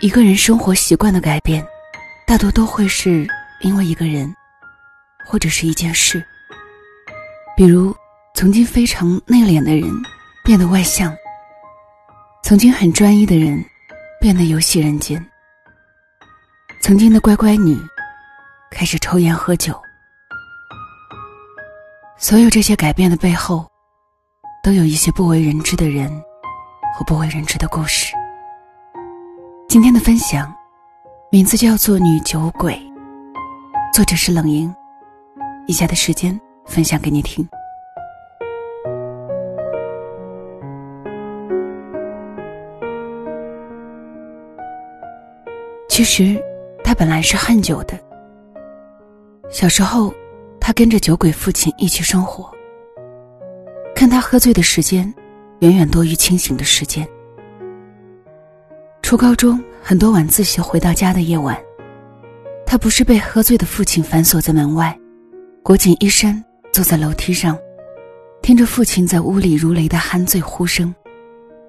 一个人生活习惯的改变，大多都会是因为一个人，或者是一件事。比如，曾经非常内敛的人变得外向，曾经很专一的人变得游戏人间，曾经的乖乖女开始抽烟喝酒。所有这些改变的背后，都有一些不为人知的人和不为人知的故事。今天的分享，名字叫做《女酒鬼》，作者是冷莹。以下的时间分享给你听。其实，他本来是恨酒的。小时候，他跟着酒鬼父亲一起生活，看他喝醉的时间，远远多于清醒的时间。初高中很多晚自习回到家的夜晚，他不是被喝醉的父亲反锁在门外，裹紧衣衫坐在楼梯上，听着父亲在屋里如雷的酣醉呼声，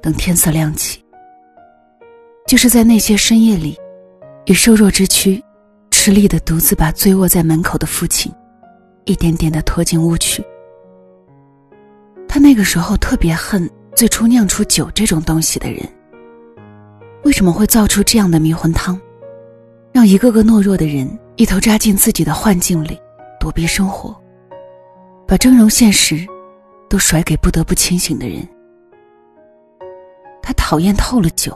等天色亮起。就是在那些深夜里，以瘦弱之躯，吃力的独自把醉卧在门口的父亲，一点点的拖进屋去。他那个时候特别恨最初酿出酒这种东西的人。为什么会造出这样的迷魂汤，让一个个懦弱的人一头扎进自己的幻境里，躲避生活，把峥嵘现实都甩给不得不清醒的人？他讨厌透了酒。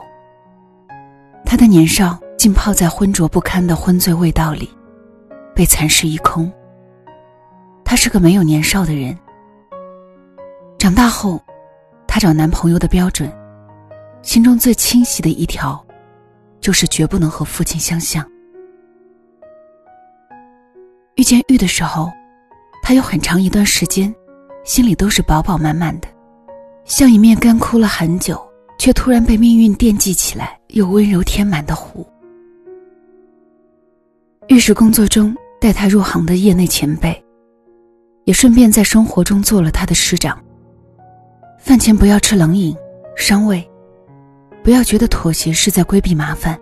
他的年少浸泡在浑浊不堪的昏醉味道里，被蚕食一空。他是个没有年少的人。长大后，她找男朋友的标准。心中最清晰的一条，就是绝不能和父亲相像。遇见玉的时候，他有很长一段时间，心里都是饱饱满满的，像一面干枯了很久却突然被命运惦记起来又温柔填满的湖。玉是工作中带他入行的业内前辈，也顺便在生活中做了他的师长。饭前不要吃冷饮，伤胃。不要觉得妥协是在规避麻烦，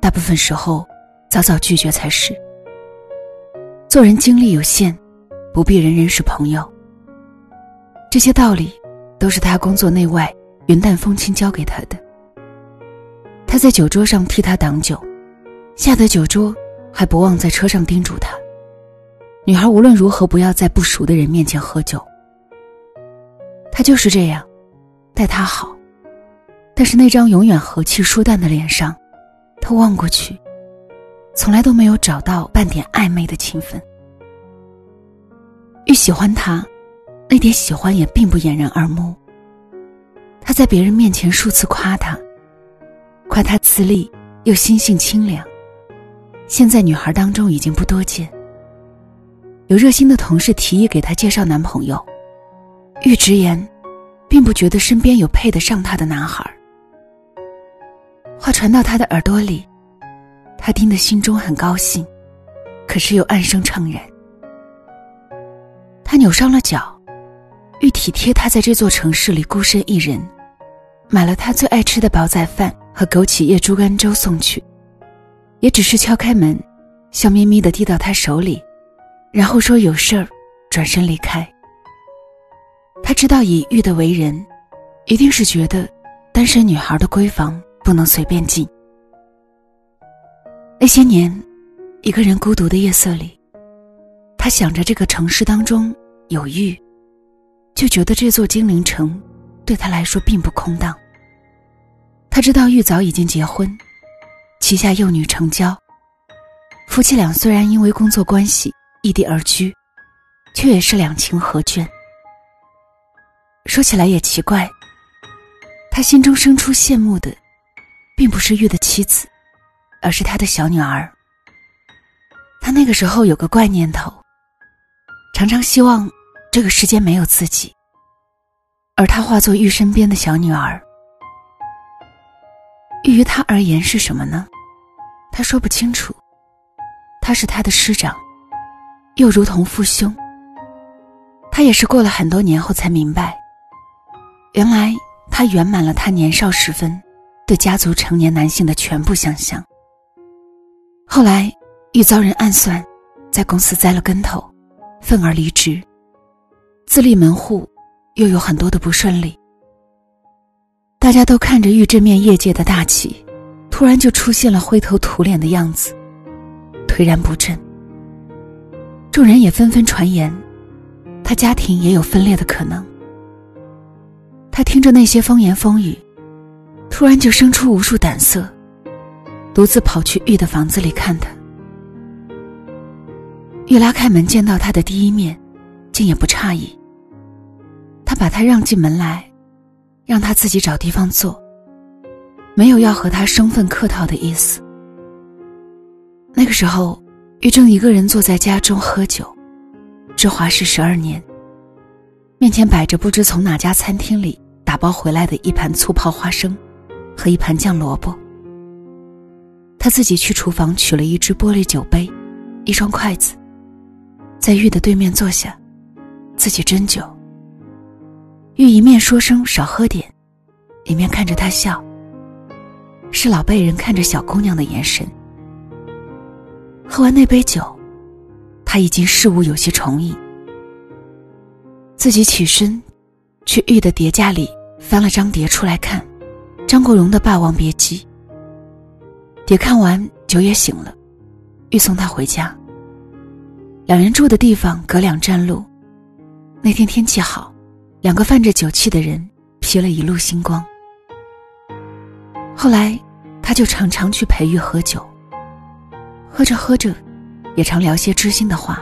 大部分时候，早早拒绝才是。做人精力有限，不必人人是朋友。这些道理，都是他工作内外云淡风轻教给他的。他在酒桌上替他挡酒，下得酒桌还不忘在车上叮嘱他：女孩无论如何不要在不熟的人面前喝酒。他就是这样，待他好。但是那张永远和气舒淡的脸上，他望过去，从来都没有找到半点暧昧的情分。愈喜欢他，那点喜欢也并不掩人耳目。他在别人面前数次夸他，夸他自立又心性清凉，现在女孩当中已经不多见。有热心的同事提议给他介绍男朋友，玉直言，并不觉得身边有配得上他的男孩。话传到他的耳朵里，他听得心中很高兴，可是又暗生怅然。他扭伤了脚，欲体贴他在这座城市里孤身一人，买了他最爱吃的煲仔饭和枸杞叶猪肝粥送去，也只是敲开门，笑眯眯的递到他手里，然后说有事儿，转身离开。他知道以玉的为人，一定是觉得单身女孩的闺房。不能随便进。那些年，一个人孤独的夜色里，他想着这个城市当中有玉，就觉得这座精灵城对他来说并不空荡。他知道玉早已经结婚，旗下幼女成娇，夫妻俩虽然因为工作关系异地而居，却也是两情和眷。说起来也奇怪，他心中生出羡慕的。并不是玉的妻子，而是他的小女儿。他那个时候有个怪念头，常常希望这个世间没有自己，而他化作玉身边的小女儿。玉于他而言是什么呢？他说不清楚。他是他的师长，又如同父兄。他也是过了很多年后才明白，原来他圆满了他年少时分对家族成年男性的全部想象。后来遇遭人暗算，在公司栽了跟头，愤而离职。自立门户，又有很多的不顺利。大家都看着玉这面业界的大旗，突然就出现了灰头土脸的样子，颓然不振。众人也纷纷传言，他家庭也有分裂的可能。他听着那些风言风语，突然就生出无数胆色，独自跑去玉的房子里看他。玉拉开门见到他的第一面，竟也不诧异。他把他让进门来，让他自己找地方坐，没有要和他生分客套的意思。那个时候，玉正一个人坐在家中喝酒，这华氏十二年。面前摆着不知从哪家餐厅里打包回来的一盘醋泡花生，和一盘酱萝卜。他自己去厨房取了一只玻璃酒杯，一双筷子，在玉的对面坐下，自己斟酒。玉一面说声少喝点，一面看着他笑。是老辈人看着小姑娘的眼神。喝完那杯酒，他已经事物有些重意。自己起身，去玉的叠架里翻了张碟出来看，张国荣的《霸王别姬》。碟看完，酒也醒了，欲送他回家。两人住的地方隔两站路，那天天气好。两个泛着酒气的人，披了一路星光。后来，他就常常去陪玉喝酒。喝着喝着，也常聊些知心的话。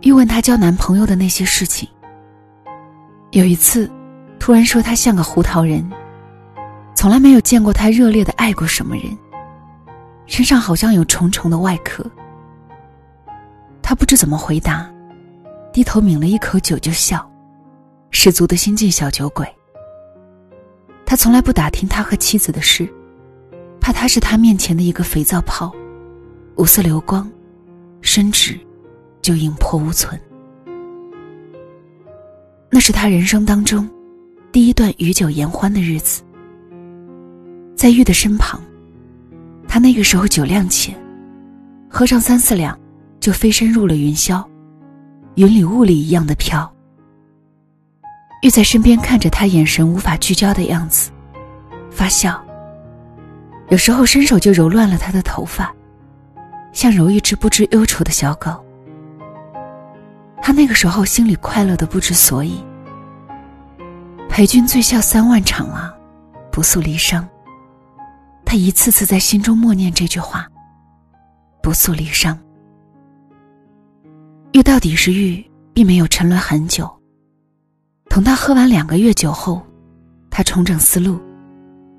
又问他交男朋友的那些事情。有一次，突然说他像个胡桃人，从来没有见过他热烈的爱过什么人，身上好像有重重的外壳。他不知怎么回答，低头抿了一口酒就笑。十足的心境小酒鬼。他从来不打听他和妻子的事，怕他是他面前的一个肥皂泡，五色流光，伸直就影破无存。那是他人生当中第一段与酒言欢的日子，在玉的身旁，他那个时候酒量浅，喝上三四两，就飞身入了云霄，云里雾里一样的飘。玉在身边看着他，眼神无法聚焦的样子，发笑。有时候伸手就揉乱了他的头发，像揉一只不知忧愁的小狗。他那个时候心里快乐的不知所以。陪君醉笑三万场啊，不诉离殇。他一次次在心中默念这句话：不诉离殇。玉到底是玉，并没有沉沦很久。同他喝完两个月酒后，他重整思路，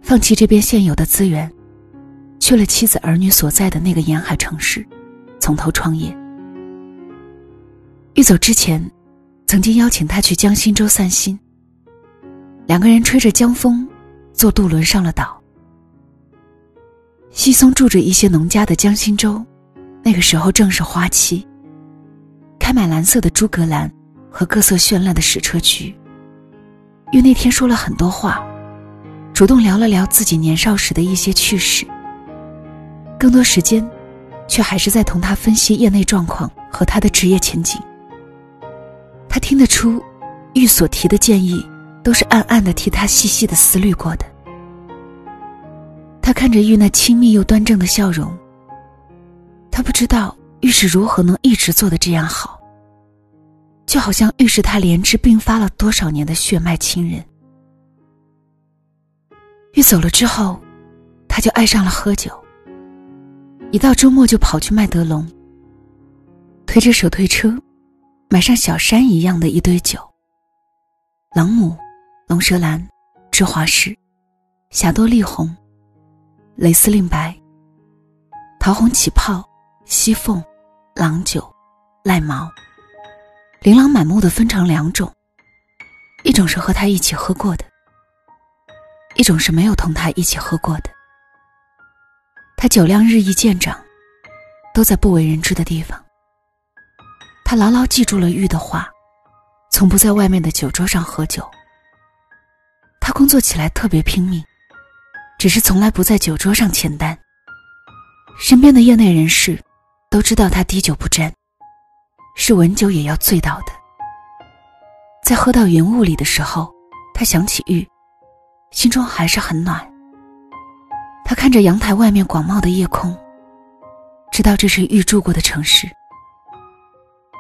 放弃这边现有的资源，去了妻子儿女所在的那个沿海城市，从头创业。欲走之前，曾经邀请他去江心洲散心。两个人吹着江风，坐渡轮上了岛。西松住着一些农家的江心洲，那个时候正是花期，开满蓝色的诸葛兰和各色绚烂的矢车菊。玉那天说了很多话，主动聊了聊自己年少时的一些趣事。更多时间，却还是在同他分析业内状况和他的职业前景。他听得出，玉所提的建议都是暗暗的替他细细的思虑过的。他看着玉那亲密又端正的笑容，他不知道玉是如何能一直做的这样好。就好像预示他连枝并发了多少年的血脉亲人。玉走了之后，他就爱上了喝酒。一到周末就跑去麦德龙，推着手推车，买上小山一样的一堆酒。朗姆、龙舌兰、芝华士、霞多丽红、蕾丝令白、桃红起泡、西凤、郎酒、赖毛。琳琅满目的分成两种，一种是和他一起喝过的，一种是没有同他一起喝过的。他酒量日益渐长，都在不为人知的地方。他牢牢记住了玉的话，从不在外面的酒桌上喝酒，他工作起来特别拼命，只是从来不在酒桌上签单。身边的业内人士都知道他滴酒不沾，是闻酒也要醉倒的。在喝到云雾里的时候，他想起玉，心中还是很暖。他看着阳台外面广袤的夜空，知道这是玉住过的城市。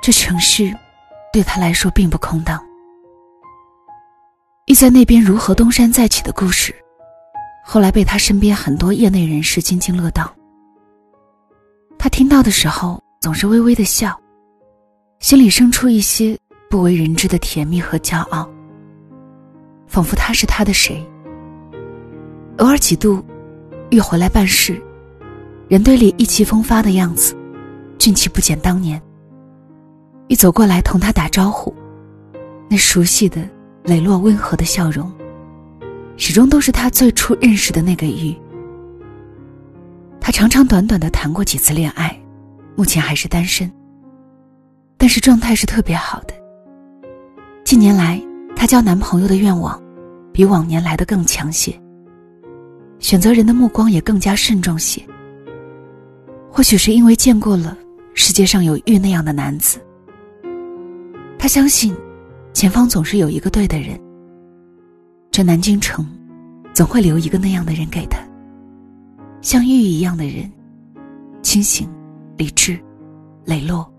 这城市，对他来说并不空荡。玉在那边如何东山再起的故事，后来被他身边很多业内人士津津乐道。他听到的时候，总是微微的笑，心里生出一些不为人知的甜蜜和骄傲，仿佛他是他的谁。偶尔几度。玉回来办事，人堆里意气风发的样子，俊气不减当年。玉走过来同他打招呼，那熟悉的、磊落温和的笑容，始终都是他最初认识的那个玉。他长长短短的谈过几次恋爱，目前还是单身，但是状态是特别好的。近年来，她交男朋友的愿望，比往年来的更强些。选择人的目光也更加慎重些。或许是因为见过了世界上有玉那样的男子，他相信前方总是有一个对的人。这南京城总会留一个那样的人给他，像玉一样的人，清醒、理智、磊落，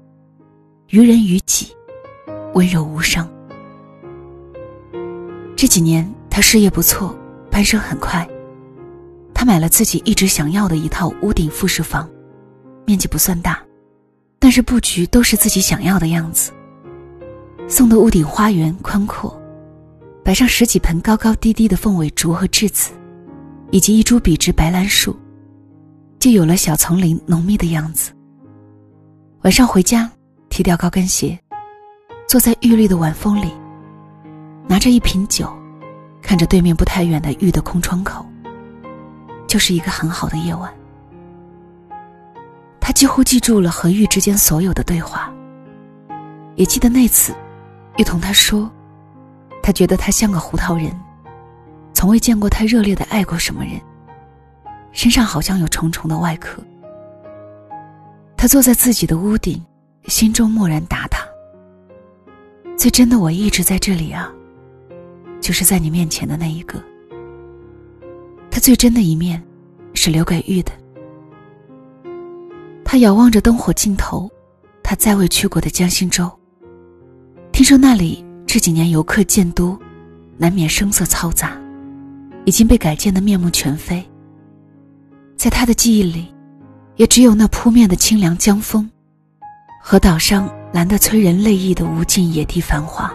于人于己，温柔无伤。这几年他事业不错，攀升很快。他买了自己一直想要的一套屋顶复式房，面积不算大，但是布局都是自己想要的样子。送的屋顶花园宽阔，摆上十几盆高高低低的凤尾竹和栀子，以及一株笔直白兰树，就有了小丛林浓密的样子。晚上回家，踢掉高跟鞋，坐在玉绿的晚风里，拿着一瓶酒，看着对面不太远的玉的空窗口。就是一个很好的夜晚。他几乎记住了和玉之间所有的对话，也记得那次，玉同他说，他觉得他像个胡桃人，从未见过他热烈的爱过什么人，身上好像有重重的外壳。他坐在自己的屋顶，心中蓦然答他：“最真的我一直在这里啊，就是在你面前的那一个。”他最真的一面，是留给玉的。他遥望着灯火尽头，他再未去过的江心洲。听说那里这几年游客渐多，难免声色嘈杂，已经被改建的面目全非。在他的记忆里，也只有那扑面的清凉江风，和岛上蓝得催人泪意的无尽野地繁华。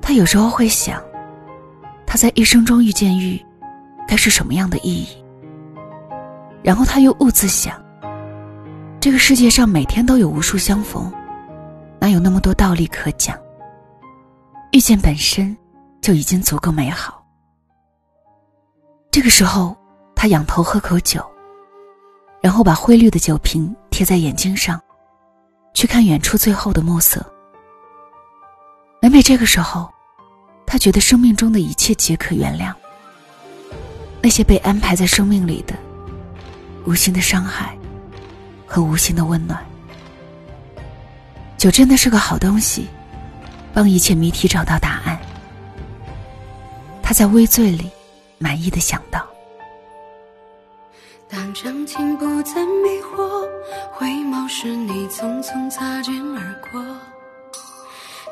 他有时候会想，他在一生中遇见玉。该是什么样的意义？然后他又兀自想：这个世界上每天都有无数相逢，哪有那么多道理可讲？遇见本身就已经足够美好。这个时候，他仰头喝口酒，然后把灰绿的酒瓶贴在眼睛上，去看远处最后的暮色。每每这个时候，他觉得生命中的一切皆可原谅。那些被安排在生命里的无心的伤害和无心的温暖，酒真的是个好东西，帮一切谜题找到答案。他在微醉里满意的想到：当掌心不再迷惑，回眸时你匆匆擦肩而过；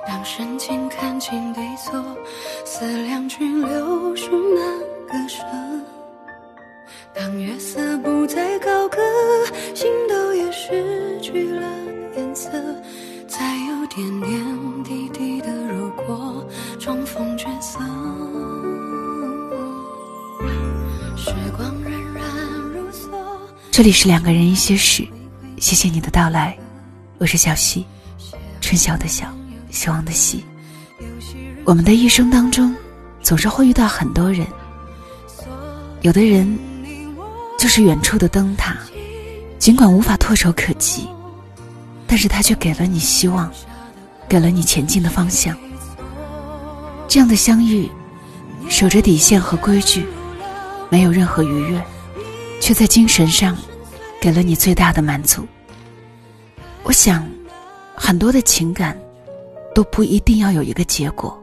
当深情看清对错，思量去留住那个声。当月色不再高歌，心都也失去了，点点滴滴的如果，重逢角色。时光荏苒如梭。这里是两个人一些事，谢谢你的到来，我是小溪，春晓的晓，希望的希。我们的一生当中，总是会遇到很多人，有的人。就是远处的灯塔，尽管无法唾手可及，但是他却给了你希望，给了你前进的方向。这样的相遇，守着底线和规矩，没有任何愉悦，却在精神上给了你最大的满足。我想，很多的情感都不一定要有一个结果，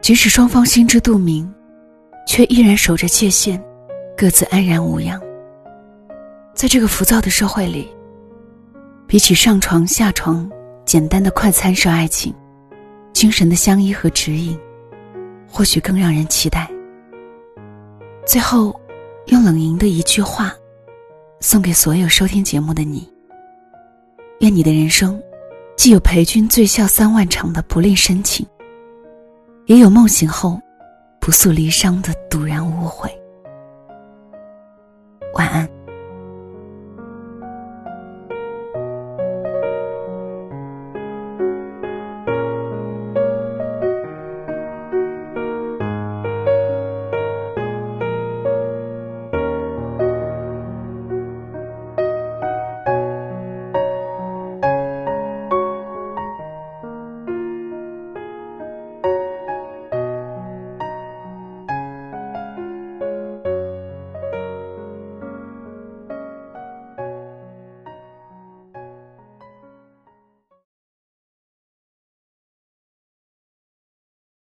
即使双方心知肚明，却依然守着界限，各自安然无恙。在这个浮躁的社会里，比起上床下床简单的快餐式爱情，精神的相依和指引。或许更让人期待。最后，用冷莹的一句话，送给所有收听节目的你：愿你的人生，既有陪君醉笑三万场的不吝深情，也有梦醒后不诉离殇的陡然无悔